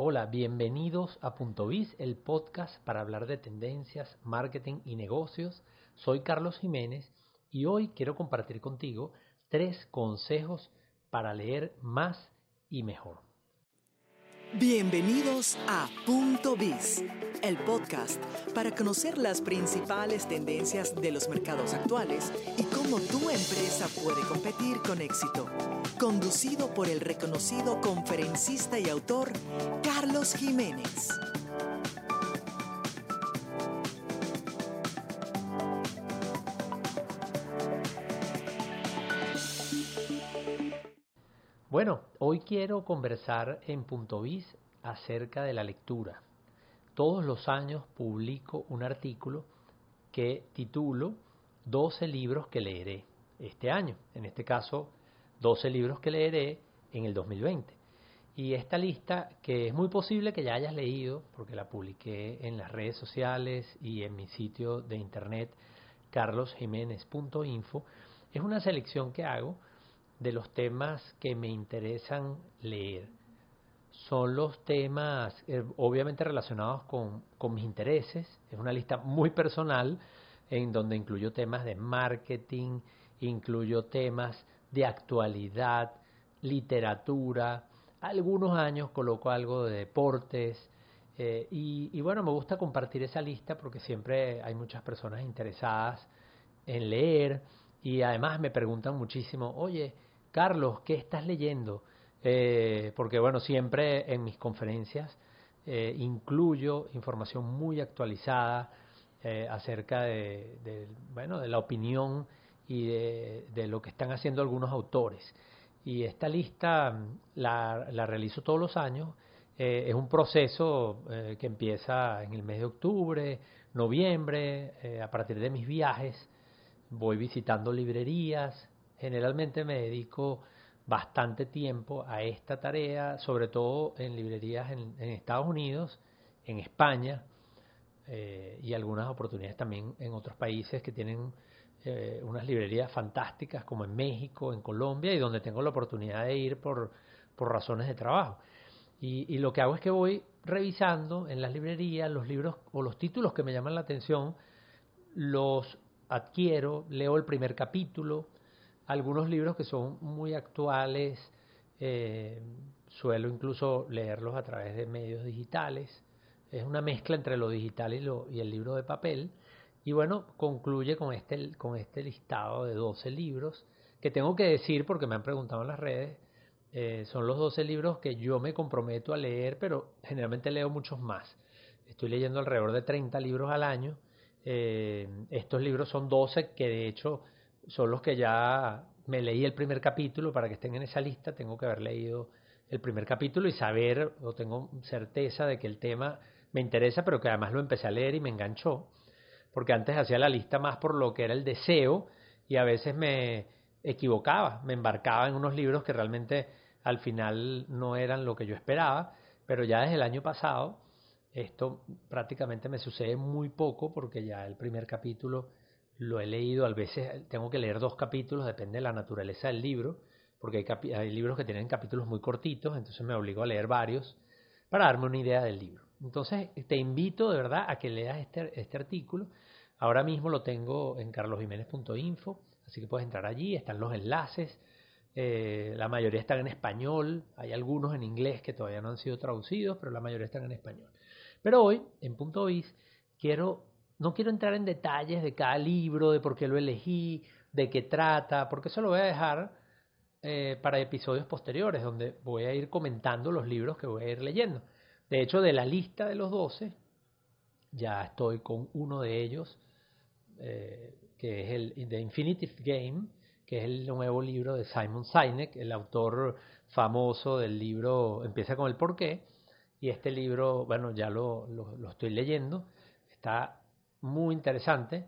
Hola, bienvenidos a Punto Biz, el podcast para hablar de tendencias, marketing y negocios. Soy Carlos Jiménez y hoy quiero compartir contigo tres consejos para leer más y mejor. Bienvenidos a Punto Biz, el podcast para conocer las principales tendencias de los mercados actuales y cómo tu empresa puede competir con éxito conducido por el reconocido conferencista y autor Carlos Jiménez. Bueno, hoy quiero conversar en Punto Biz acerca de la lectura. Todos los años publico un artículo que titulo 12 libros que leeré este año. En este caso, 12 libros que leeré en el 2020. Y esta lista, que es muy posible que ya hayas leído, porque la publiqué en las redes sociales y en mi sitio de internet carlosjiménez.info, es una selección que hago de los temas que me interesan leer. Son los temas eh, obviamente relacionados con, con mis intereses, es una lista muy personal en donde incluyo temas de marketing, incluyo temas de actualidad, literatura, algunos años coloco algo de deportes, eh, y, bueno, me gusta compartir esa lista porque siempre hay muchas personas interesadas en leer y además me preguntan muchísimo, oye, Carlos, ¿qué estás leyendo? Eh, porque bueno, siempre en mis conferencias eh, incluyo información muy actualizada acerca de, bueno, de la opinión y de, lo que están haciendo algunos autores. Y esta lista mm, la, la realizo todos los años. Eh, es un proceso eh, que empieza en el mes de octubre, noviembre, eh, a partir de mis viajes. Voy visitando librerías. Generalmente me dedico bastante tiempo a esta tarea, sobre todo en librerías en, en Estados Unidos, en España y algunas oportunidades también en otros países que tienen eh, unas librerías fantásticas como en México, en Colombia y donde tengo la oportunidad de ir por, por razones de trabajo. Y, y, lo que hago es que voy revisando en las librerías los libros o los títulos que me llaman la atención, los adquiero, leo el primer capítulo, algunos libros que son muy actuales, eh, suelo incluso leerlos a través de medios digitales, es una mezcla entre lo digital y, el libro de papel. Y bueno, concluye con este, con este listado de 12 libros que tengo que decir porque me han preguntado en las redes. Eh, son los 12 libros que yo me comprometo a leer, pero generalmente leo muchos más. Estoy leyendo alrededor de 30 libros al año. Eh, estos libros son 12 que de hecho son los que ya me leí el primer capítulo para que estén en esa lista. Tengo que haber leído el primer capítulo y saber o tengo certeza de que el tema me interesa, pero que además lo empecé a leer y me enganchó porque antes hacía la lista más por lo que era el deseo y a veces me equivocaba, me embarcaba en unos libros que realmente al final no eran lo que yo esperaba, pero ya desde el año pasado esto prácticamente me sucede muy poco porque ya el primer capítulo lo he leído, a veces tengo que leer dos capítulos, depende de la naturaleza del libro, porque hay, libros que tienen capítulos muy cortitos, entonces me obligo a leer varios para darme una idea del libro. Entonces, te invito de verdad a que leas este, este artículo. Ahora mismo lo tengo en carlosjiménez.info, así que puedes entrar allí, están los enlaces. Eh, la mayoría están en español, hay algunos en inglés que todavía no han sido traducidos, pero la mayoría están en español. Pero hoy, en Punto Biz, quiero, no quiero entrar en detalles de cada libro, de por qué lo elegí, de qué trata, porque eso lo voy a dejar eh, para episodios posteriores, donde voy a ir comentando los libros que voy a ir leyendo. De hecho, de la lista de los 12, ya estoy con uno de ellos, eh, que es el The Infinitive Game, que es el nuevo libro de Simon Sinek, el autor famoso del libro Empieza con el porqué. Y este libro, bueno, ya lo, lo, estoy leyendo, está muy interesante.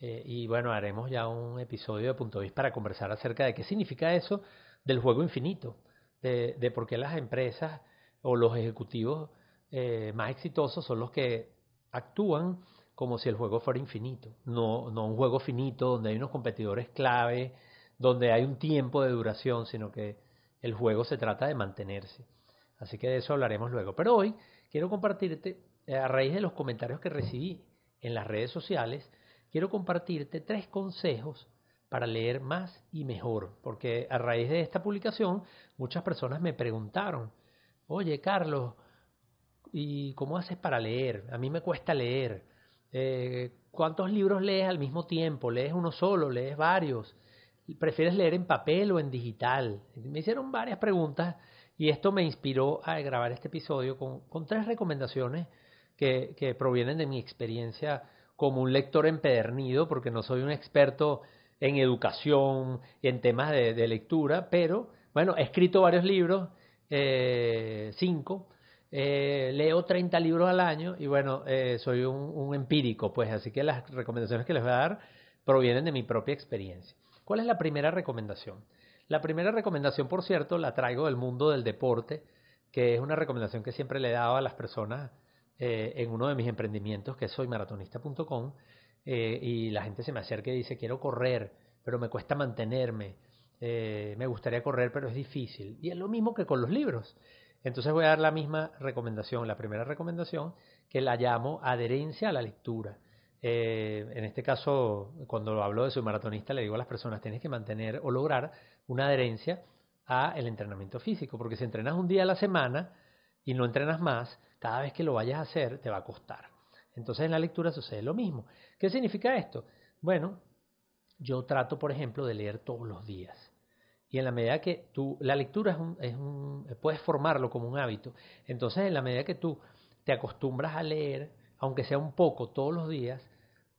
Eh, y bueno, haremos ya un episodio de Punto Vis para conversar acerca de qué significa eso del juego infinito, de, de por qué las empresas o los ejecutivos eh, más exitosos son los que actúan como si el juego fuera infinito, no, no un juego finito donde hay unos competidores clave, donde hay un tiempo de duración, sino que el juego se trata de mantenerse. Así que de eso hablaremos luego. Pero hoy quiero compartirte, eh, a raíz de los comentarios que recibí en las redes sociales, quiero compartirte tres consejos para leer más y mejor, porque a raíz de esta publicación muchas personas me preguntaron, oye Carlos, ¿y cómo haces para leer? A mí me cuesta leer. Eh, ¿Cuántos libros lees al mismo tiempo? ¿Lees uno solo? ¿Lees varios? ¿Prefieres leer en papel o en digital? Me hicieron varias preguntas y esto me inspiró a grabar este episodio con, tres recomendaciones que, provienen de mi experiencia como un lector empedernido, porque no soy un experto en educación en temas de, lectura, pero bueno, he escrito varios libros, eh, cinco, eh, leo 30 libros al año y bueno, eh, soy un, un, empírico, pues así que las recomendaciones que les voy a dar provienen de mi propia experiencia. ¿Cuál es la primera recomendación? La primera recomendación, por cierto, la traigo del mundo del deporte, que es una recomendación que siempre le he dado a las personas eh, en uno de mis emprendimientos, que es soymaratonista.com, eh, y la gente se me acerca y dice, quiero correr, pero me cuesta mantenerme, eh, me gustaría correr, pero es difícil. Y es lo mismo que con los libros. Entonces voy a dar la misma recomendación, la primera recomendación, que la llamo adherencia a la lectura. Eh, en este caso, cuando hablo de soy maratonista, le digo a las personas, tienes que mantener o lograr una adherencia a el entrenamiento físico, porque si entrenas un día a la semana y no entrenas más, cada vez que lo vayas a hacer te va a costar. Entonces en la lectura sucede lo mismo. ¿Qué significa esto? Bueno, yo trato, por ejemplo, de leer todos los días. Y en la medida que tú, la lectura es un, es un, puedes formarlo como un hábito. Entonces en la medida que tú te acostumbras a leer, aunque sea un poco todos los días,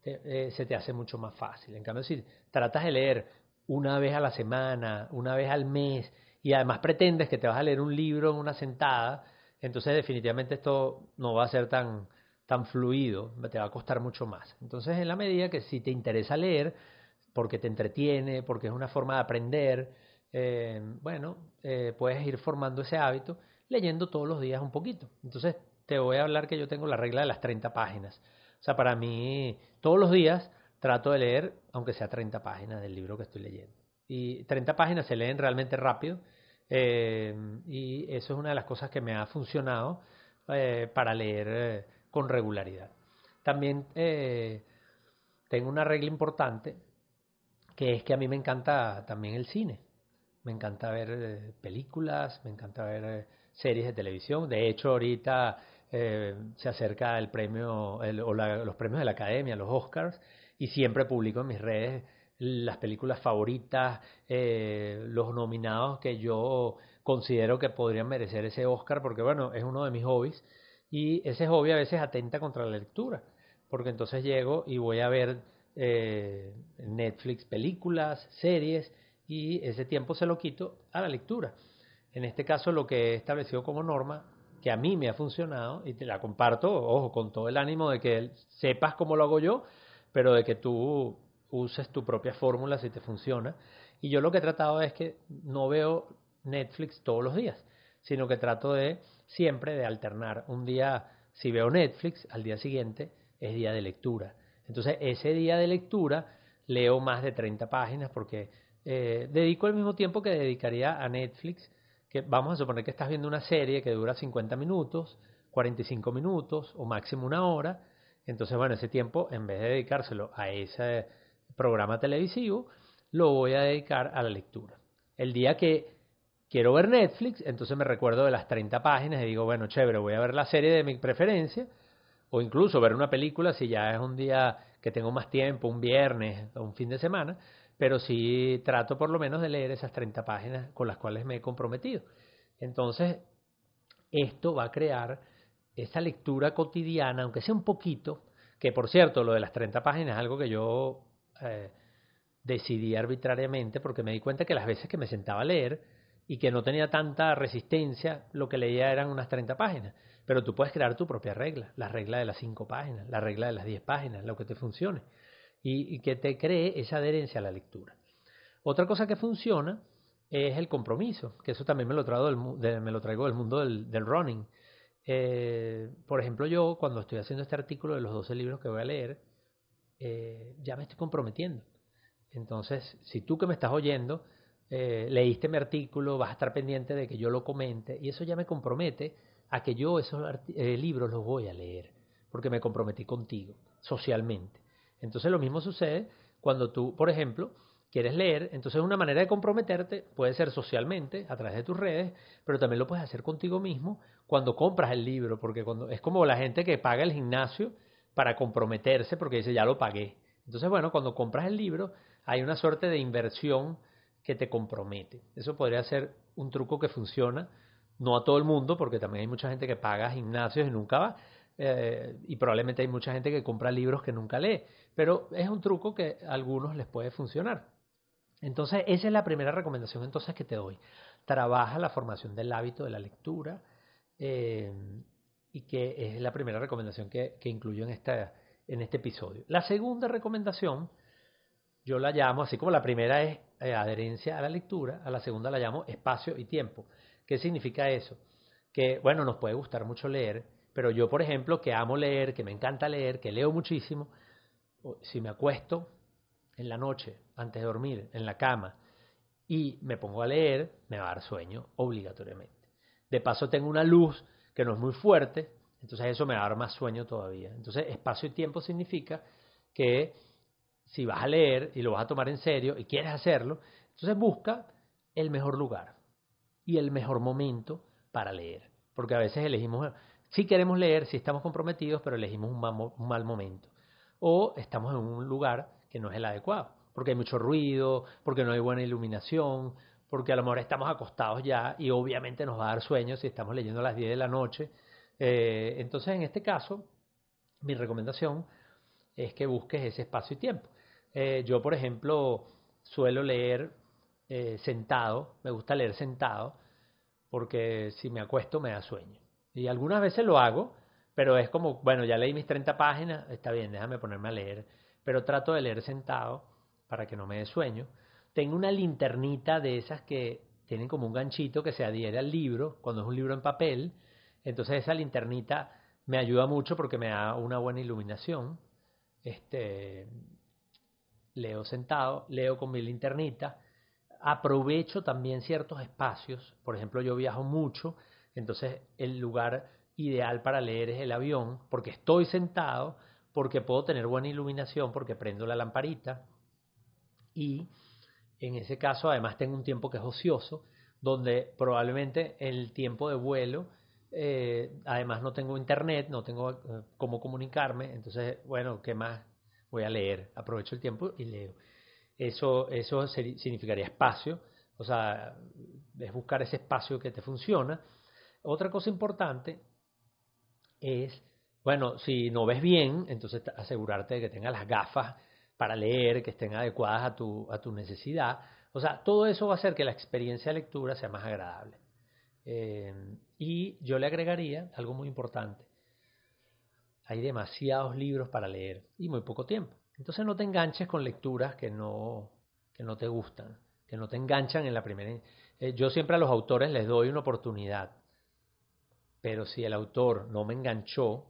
eh, se te hace mucho más fácil. En cambio, si tratas de leer una vez a la semana, una vez al mes, y además pretendes que te vas a leer un libro en una sentada, entonces definitivamente esto no va a ser tan, tan fluido, te va a costar mucho más. Entonces, en la medida que si te interesa leer, porque te entretiene, porque es una forma de aprender, eh, bueno, eh, puedes ir formando ese hábito leyendo todos los días un poquito. Entonces, te voy a hablar que yo tengo la regla de las 30 páginas. O sea, para mí, todos los días trato de leer, aunque sea 30 páginas del libro que estoy leyendo. Y 30 páginas se leen realmente rápido. Eh, y eso es una de las cosas que me ha funcionado eh, para leer eh, con regularidad. También tengo una regla importante, que es que a mí me encanta también el cine. Me encanta ver películas, me encanta ver series de televisión. De hecho, ahorita se acerca el premio o los premios de la Academia, los Oscars, y siempre publico en mis redes las películas favoritas, eh, los nominados que yo considero que podrían merecer ese Oscar, porque bueno, es uno de mis hobbies, y ese hobby a veces atenta contra la lectura, porque entonces llego y voy a ver eh, Netflix películas, series, y ese tiempo se lo quito a la lectura. En este caso, lo que he establecido como norma que a mí me ha funcionado y te la comparto, ojo, con todo el ánimo de que sepas cómo lo hago yo, pero de que tú uses tu propia fórmula si te funciona. Y yo lo que he tratado es que no veo Netflix todos los días, sino que trato de siempre de alternar. Un día, si veo Netflix, al día siguiente es día de lectura. Entonces, ese día de lectura leo más de 30 páginas porque eh, dedico el mismo tiempo que dedicaría a Netflix vamos a suponer que estás viendo una serie que dura 50 minutos, 45 minutos o máximo una hora, entonces bueno, ese tiempo en vez de dedicárselo a ese programa televisivo, lo voy a dedicar a la lectura. El día que quiero ver Netflix, entonces me recuerdo de las 30 páginas y digo, bueno, chévere, voy a ver la serie de mi preferencia o incluso ver una película si ya es un día que tengo más tiempo, un viernes o un fin de semana, pero sí trato por lo menos de leer esas 30 páginas con las cuales me he comprometido. Entonces, esto va a crear esa lectura cotidiana, aunque sea un poquito, que por cierto, lo de las 30 páginas es algo que yo eh, decidí arbitrariamente porque me di cuenta que las veces que me sentaba a leer y que no tenía tanta resistencia, lo que leía eran unas 30 páginas. Pero tú puedes crear tu propia regla, la regla de las 5 páginas, la regla de las 10 páginas, lo que te funcione y, que te cree esa adherencia a la lectura. Otra cosa que funciona es el compromiso, que eso también me lo traigo del, me lo traigo del mundo del, running. Eh, por ejemplo, yo cuando estoy haciendo este artículo de los 12 libros que voy a leer, eh, ya me estoy comprometiendo. Entonces, si tú que me estás oyendo eh, leíste mi artículo, vas a estar pendiente de que yo lo comente y eso ya me compromete a que yo esos eh, libros los voy a leer, porque me comprometí contigo socialmente. Entonces lo mismo sucede cuando tú, por ejemplo, quieres leer, entonces una manera de comprometerte puede ser socialmente, a través de tus redes, pero también lo puedes hacer contigo mismo cuando compras el libro, porque cuando es como la gente que paga el gimnasio para comprometerse porque dice ya lo pagué. Entonces, bueno, cuando compras el libro hay una suerte de inversión que te compromete. Eso podría ser un truco que funciona, no a todo el mundo, porque también hay mucha gente que paga gimnasios y nunca va, eh, y probablemente hay mucha gente que compra libros que nunca lee, pero es un truco que a algunos les puede funcionar. Entonces, esa es la primera recomendación entonces que te doy. Trabaja la formación del hábito de la lectura eh, y que es la primera recomendación que, que incluyo en, esta, en este episodio. La segunda recomendación yo la llamo, así como la primera es eh, adherencia a la lectura, a la segunda la llamo espacio y tiempo. ¿Qué significa eso? Que, bueno, nos puede gustar mucho leer, pero yo, por ejemplo, que amo leer, que me encanta leer, que leo muchísimo, si me acuesto en la noche, antes de dormir, en la cama, y me pongo a leer, me va a dar sueño obligatoriamente. De paso tengo una luz que no es muy fuerte, entonces eso me va a dar más sueño todavía. Entonces espacio y tiempo significa que si vas a leer y lo vas a tomar en serio y quieres hacerlo, entonces busca el mejor lugar y el mejor momento para leer. Porque a veces elegimos, si queremos leer, si estamos comprometidos, pero elegimos un mal, momento. O estamos en un lugar que no es el adecuado, porque hay mucho ruido, porque no hay buena iluminación, porque a lo mejor estamos acostados ya y obviamente nos va a dar sueño si estamos leyendo a las 10 de la noche. Eh, entonces, en este caso, mi recomendación es que busques ese espacio y tiempo. Eh, yo, por ejemplo, suelo leer eh, sentado, me gusta leer sentado, porque si me acuesto me da sueño. Y algunas veces lo hago, pero es como, bueno, ya leí mis 30 páginas, está bien, déjame ponerme a leer, pero trato de leer sentado para que no me dé sueño. Tengo una linternita de esas que tienen como un ganchito que se adhiere al libro, cuando es un libro en papel, entonces esa linternita me ayuda mucho porque me da una buena iluminación. Este, leo sentado, leo con mi linternita, aprovecho también ciertos espacios, por ejemplo yo viajo mucho, entonces el lugar ideal para leer es el avión, porque estoy sentado, porque puedo tener buena iluminación, porque prendo la lamparita. Y en ese caso además tengo un tiempo que es ocioso, donde probablemente el tiempo de vuelo, eh, además no tengo internet, no tengo eh, cómo comunicarme, entonces, bueno, ¿qué más voy a leer, aprovecho el tiempo y leo. Eso, eso significaría espacio, o sea, es buscar ese espacio que te funciona. Otra cosa importante es, bueno, si no ves bien, entonces asegurarte de que tengas las gafas para leer, que estén adecuadas a tu, a tu necesidad. O sea, todo eso va a hacer que la experiencia de lectura sea más agradable. Eh, y yo le agregaría algo muy importante hay demasiados libros para leer y muy poco tiempo. Entonces no te enganches con lecturas que no, que no te gustan, que no te enganchan en la primera. Eh, yo siempre a los autores les doy una oportunidad, pero si el autor no me enganchó,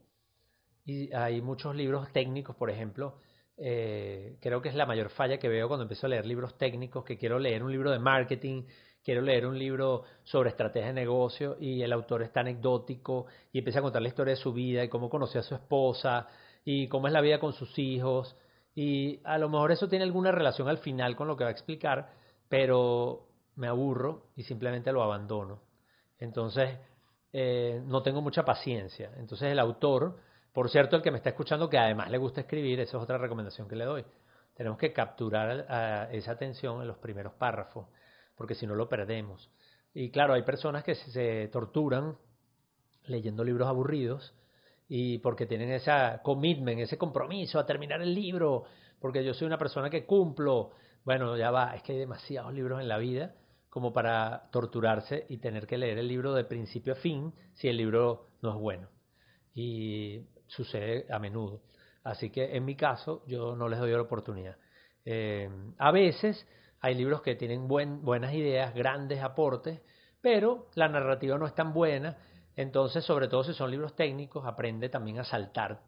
y hay muchos libros técnicos, por ejemplo, eh, creo que es la mayor falla que veo cuando empiezo a leer libros técnicos, que quiero leer un libro de marketing quiero leer un libro sobre estrategia de negocio y el autor está anecdótico y empieza a contar la historia de su vida y cómo conoció a su esposa y cómo es la vida con sus hijos y a lo mejor eso tiene alguna relación al final con lo que va a explicar, pero me aburro y simplemente lo abandono. Entonces, eh, no tengo mucha paciencia. Entonces el autor, por cierto, el que me está escuchando, que además le gusta escribir, esa es otra recomendación que le doy. Tenemos que capturar esa atención en los primeros párrafos porque si no lo perdemos. Y claro, hay personas que se torturan leyendo libros aburridos y porque tienen ese commitment, ese compromiso a terminar el libro, porque yo soy una persona que cumplo. Bueno, ya va, es que hay demasiados libros en la vida como para torturarse y tener que leer el libro de principio a fin si el libro no es bueno. Y sucede a menudo. Así que en mi caso yo no les doy la oportunidad. Eh, a veces hay libros que tienen buenas ideas, grandes aportes, pero la narrativa no es tan buena. Entonces, sobre todo si son libros técnicos, aprende también a saltar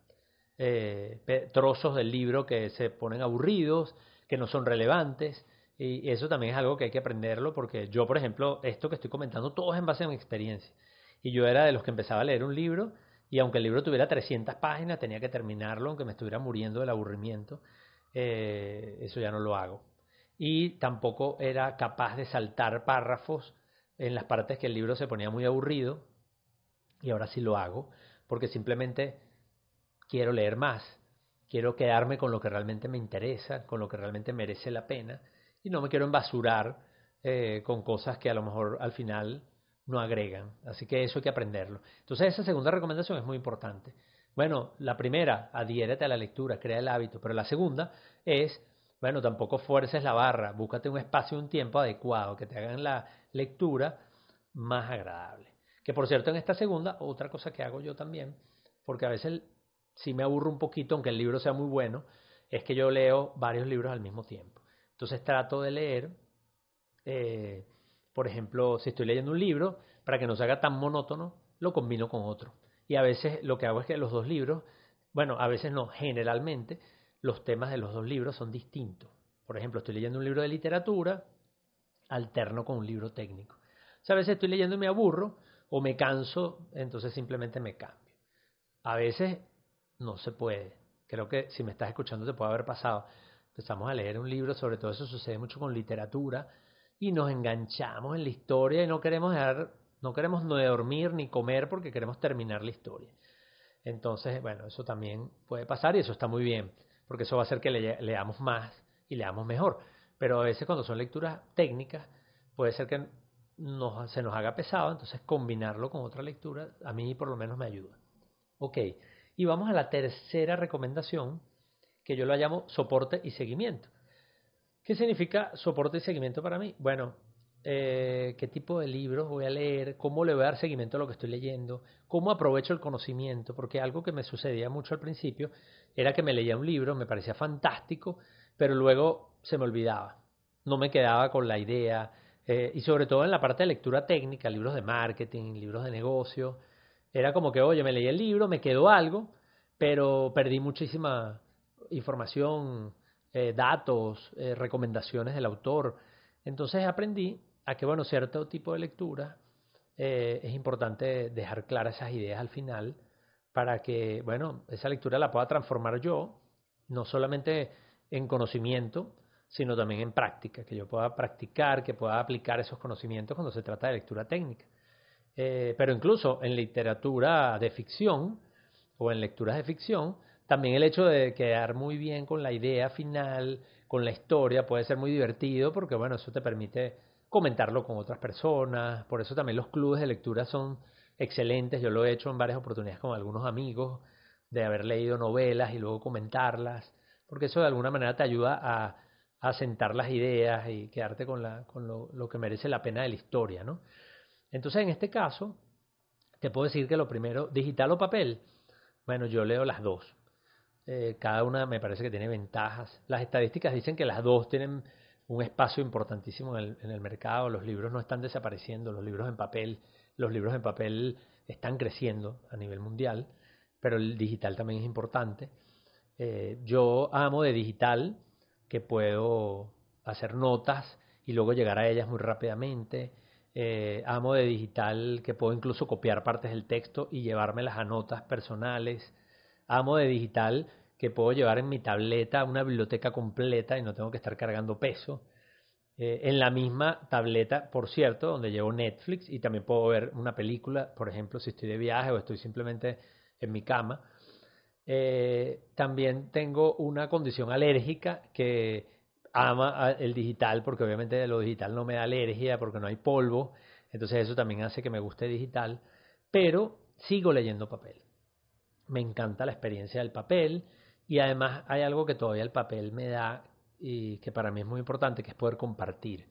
eh, trozos del libro que se ponen aburridos, que no son relevantes Y eso también es algo que hay que aprenderlo porque yo, por ejemplo, esto que estoy comentando, todo es en base a mi experiencia. Y yo era de los que empezaba a leer un libro y aunque el libro tuviera 300 páginas, tenía que terminarlo, aunque me estuviera muriendo del aburrimiento. Eh, eso ya no lo hago. Y tampoco era capaz de saltar párrafos en las partes que el libro se ponía muy aburrido. Y ahora sí lo hago, porque simplemente quiero leer más. Quiero quedarme con lo que realmente me interesa, con lo que realmente merece la pena. Y no me quiero embasurar eh, con cosas que a lo mejor al final no agregan. Así que eso hay que aprenderlo. Entonces esa segunda recomendación es muy importante. Bueno, la primera, adhiérete a la lectura, crea el hábito, pero la segunda es, bueno, tampoco fuerces la barra, búscate un espacio y un tiempo adecuado que te hagan la lectura más agradable. Que por cierto, en esta segunda, otra cosa que hago yo también, porque a veces si me aburro un poquito, aunque el libro sea muy bueno, es que yo leo varios libros al mismo tiempo. Entonces trato de leer eh, por ejemplo, si estoy leyendo un libro, para que no se haga tan monótono, lo combino con otro. Y a veces lo que hago es que los dos libros, bueno, a veces no, generalmente los temas de los dos libros son distintos. Por ejemplo, estoy leyendo un libro de literatura, alterno con un libro técnico. O sea, a veces estoy leyendo y me aburro o me canso, entonces simplemente me cambio. A veces no se puede. Creo que si me estás escuchando te puede haber pasado. Empezamos a leer un libro, sobre todo eso sucede mucho con literatura, y nos enganchamos en la historia y no queremos dejar, no queremos no dormir ni comer porque queremos terminar la historia. Entonces, bueno, eso también puede pasar y eso está muy bien, porque eso va a hacer que leamos más y leamos mejor. Pero a veces cuando son lecturas técnicas, puede ser que nos, se nos haga pesado, entonces combinarlo con otra lectura a mí por lo menos me ayuda. Ok, y vamos a la tercera recomendación, que yo la llamo soporte y seguimiento. ¿Qué significa soporte y seguimiento para mí? Bueno, eh, qué tipo de libros voy a leer, cómo le voy a dar seguimiento a lo que estoy leyendo, cómo aprovecho el conocimiento, porque algo que me sucedía mucho al principio era que me leía un libro, me parecía fantástico, pero luego se me olvidaba, no me quedaba con la idea, eh, y sobre todo en la parte de lectura técnica, libros de marketing, libros de negocio, era como que, oye, me leí el libro, me quedó algo, pero perdí muchísima información eh, datos, eh, recomendaciones del autor. Entonces aprendí a que, bueno, cierto tipo de lectura eh, es importante dejar claras esas ideas al final para que, bueno, esa lectura la pueda transformar yo, no solamente en conocimiento, sino también en práctica, que yo pueda practicar, que pueda aplicar esos conocimientos cuando se trata de lectura técnica. pero incluso en literatura de ficción o en lecturas de ficción, también el hecho de quedar muy bien con la idea final, con la historia, puede ser muy divertido porque, bueno, eso te permite comentarlo con otras personas. Por eso también los clubes de lectura son excelentes. Yo lo he hecho en varias oportunidades con algunos amigos, de haber leído novelas y luego comentarlas, porque eso de alguna manera te ayuda a, a sentar las ideas y quedarte con, la, con lo, lo que merece la pena de la historia, ¿no? Entonces, en este caso, te puedo decir que lo primero, digital o papel, bueno, yo leo las dos. Eh, cada una me parece que tiene ventajas. Las estadísticas dicen que las dos tienen un espacio importantísimo en el, mercado. Los libros no están desapareciendo, los libros en papel, los libros en papel están creciendo a nivel mundial, pero el digital también es importante. Eh, yo amo de digital que puedo hacer notas y luego llegar a ellas muy rápidamente. Eh, amo de digital que puedo incluso copiar partes del texto y llevármelas a notas personales amo de digital que puedo llevar en mi tableta una biblioteca completa y no tengo que estar cargando peso. Eh, en la misma tableta, por cierto, donde llevo Netflix y también puedo ver una película, por ejemplo, si estoy de viaje o estoy simplemente en mi cama. Eh, también tengo una condición alérgica que ama el digital, porque obviamente lo digital no me da alergia, porque no hay polvo, entonces eso también hace que me guste digital, pero sigo leyendo papel me encanta la experiencia del papel y además hay algo que todavía el papel me da y que para mí es muy importante, que es poder compartir.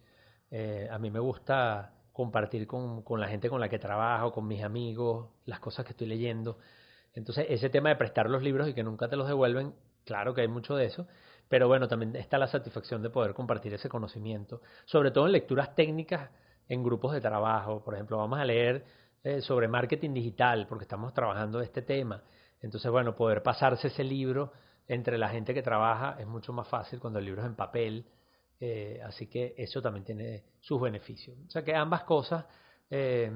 Eh, a mí me gusta compartir con, con, la gente con la que trabajo, con mis amigos, las cosas que estoy leyendo. Entonces, ese tema de prestar los libros y que nunca te los devuelven, claro que hay mucho de eso, pero bueno, también está la satisfacción de poder compartir ese conocimiento, sobre todo en lecturas técnicas en grupos de trabajo. Por ejemplo, vamos a leer eh, sobre marketing digital porque estamos trabajando este tema entonces, bueno, poder pasarse ese libro entre la gente que trabaja es mucho más fácil cuando el libro es en papel Eh, así que eso también tiene sus beneficios. O sea que ambas cosas eh,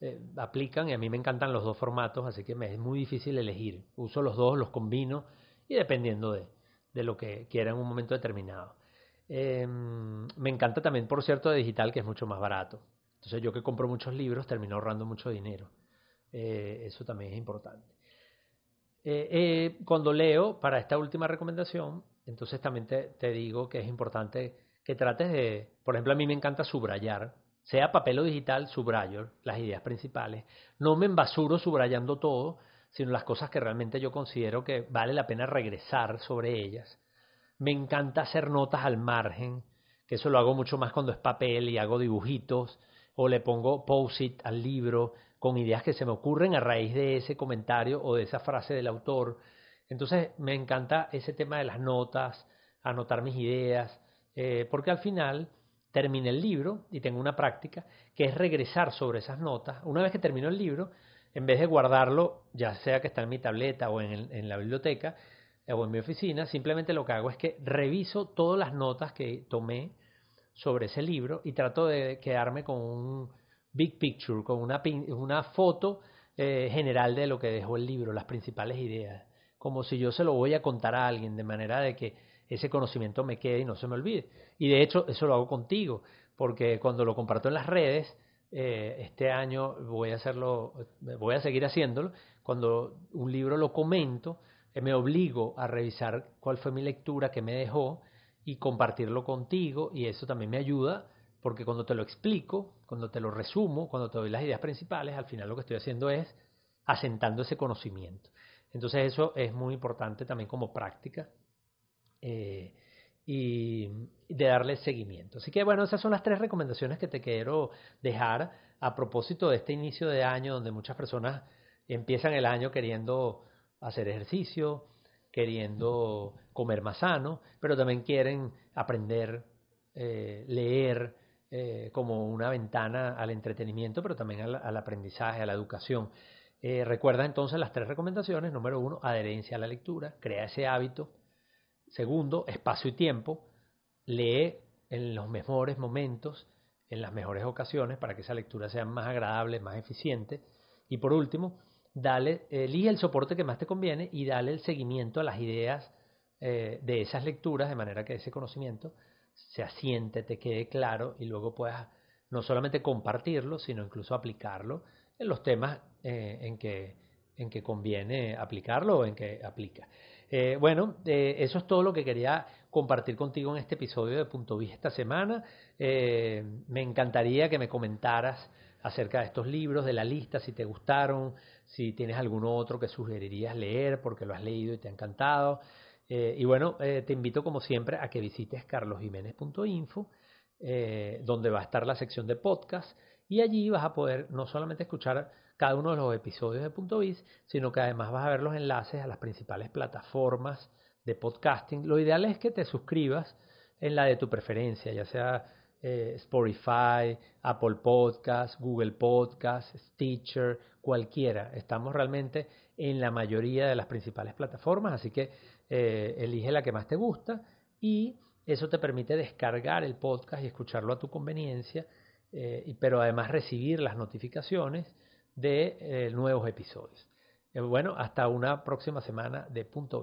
eh, aplican y a mí me encantan los dos formatos, así que me es muy difícil elegir. Uso los dos, los combino y dependiendo de, de lo que quiera en un momento determinado. me encanta también, por cierto, de digital, que es mucho más barato. Entonces yo que compro muchos libros termino ahorrando mucho dinero. eso también es importante. Cuando leo, para esta última recomendación, entonces también te, digo que es importante que trates de, por ejemplo, a mí me encanta subrayar, sea papel o digital, subrayo las ideas principales. No me embasuro subrayando todo, sino las cosas que realmente yo considero que vale la pena regresar sobre ellas. Me encanta hacer notas al margen, que eso lo hago mucho más cuando es papel y hago dibujitos, o le pongo post-it al libro con ideas que se me ocurren a raíz de ese comentario o de esa frase del autor. Entonces me encanta ese tema de las notas, anotar mis ideas, eh, porque al final terminé el libro y tengo una práctica que es regresar sobre esas notas. Una vez que termino el libro, en vez de guardarlo, ya sea que está en mi tableta o en, en la biblioteca o en mi oficina, simplemente lo que hago es que reviso todas las notas que tomé sobre ese libro y trato de quedarme con un big picture, con una, una foto eh, general de lo que dejó el libro, las principales ideas como si yo se lo voy a contar a alguien, de manera de que ese conocimiento me quede y no se me olvide. Y de hecho, eso lo hago contigo, porque cuando lo comparto en las redes, eh, este año voy a hacerlo, voy a seguir haciéndolo. Cuando un libro lo comento, eh, me obligo a revisar cuál fue mi lectura que me dejó y compartirlo contigo, y eso también me ayuda, porque cuando te lo explico, cuando te lo resumo, cuando te doy las ideas principales, al final lo que estoy haciendo es asentando ese conocimiento. Entonces eso es muy importante también como práctica eh, y de darle seguimiento. Así que bueno, esas son las tres recomendaciones que te quiero dejar a propósito de este inicio de año donde muchas personas empiezan el año queriendo hacer ejercicio, queriendo comer más sano, pero también quieren aprender, eh, leer eh, como una ventana al entretenimiento, pero también al aprendizaje, a la educación. Eh, recuerda entonces las tres recomendaciones. Número uno, adherencia a la lectura, crea ese hábito. Segundo, espacio y tiempo. Lee en los mejores momentos, en las mejores ocasiones, para que esa lectura sea más agradable, más eficiente. Y por último, dale, elige el soporte que más te conviene y dale el seguimiento a las ideas eh, de esas lecturas, de manera que ese conocimiento se asiente, te quede claro y luego puedas no solamente compartirlo, sino incluso aplicarlo en los temas eh, en, que, en que conviene aplicarlo o en que aplica. Eh, bueno, eso es todo lo que quería compartir contigo en este episodio de Punto Vista esta semana. me encantaría que me comentaras acerca de estos libros, de la lista, si te gustaron, si tienes alguno otro que sugerirías leer porque lo has leído y te ha encantado. y bueno, te invito como siempre a que visites carlosjiménez.info, donde va a estar la sección de podcast y allí vas a poder no solamente escuchar cada uno de los episodios de Punto Biz, sino que además vas a ver los enlaces a las principales plataformas de podcasting. Lo ideal es que te suscribas en la de tu preferencia, ya sea eh, Spotify, Apple Podcast, Google Podcast, Stitcher, cualquiera. Estamos realmente en la mayoría de las principales plataformas, así que eh, elige la que más te gusta y eso te permite descargar el podcast y escucharlo a tu conveniencia eh, pero además recibir las notificaciones de nuevos episodios. Bueno, hasta una próxima semana de Punto.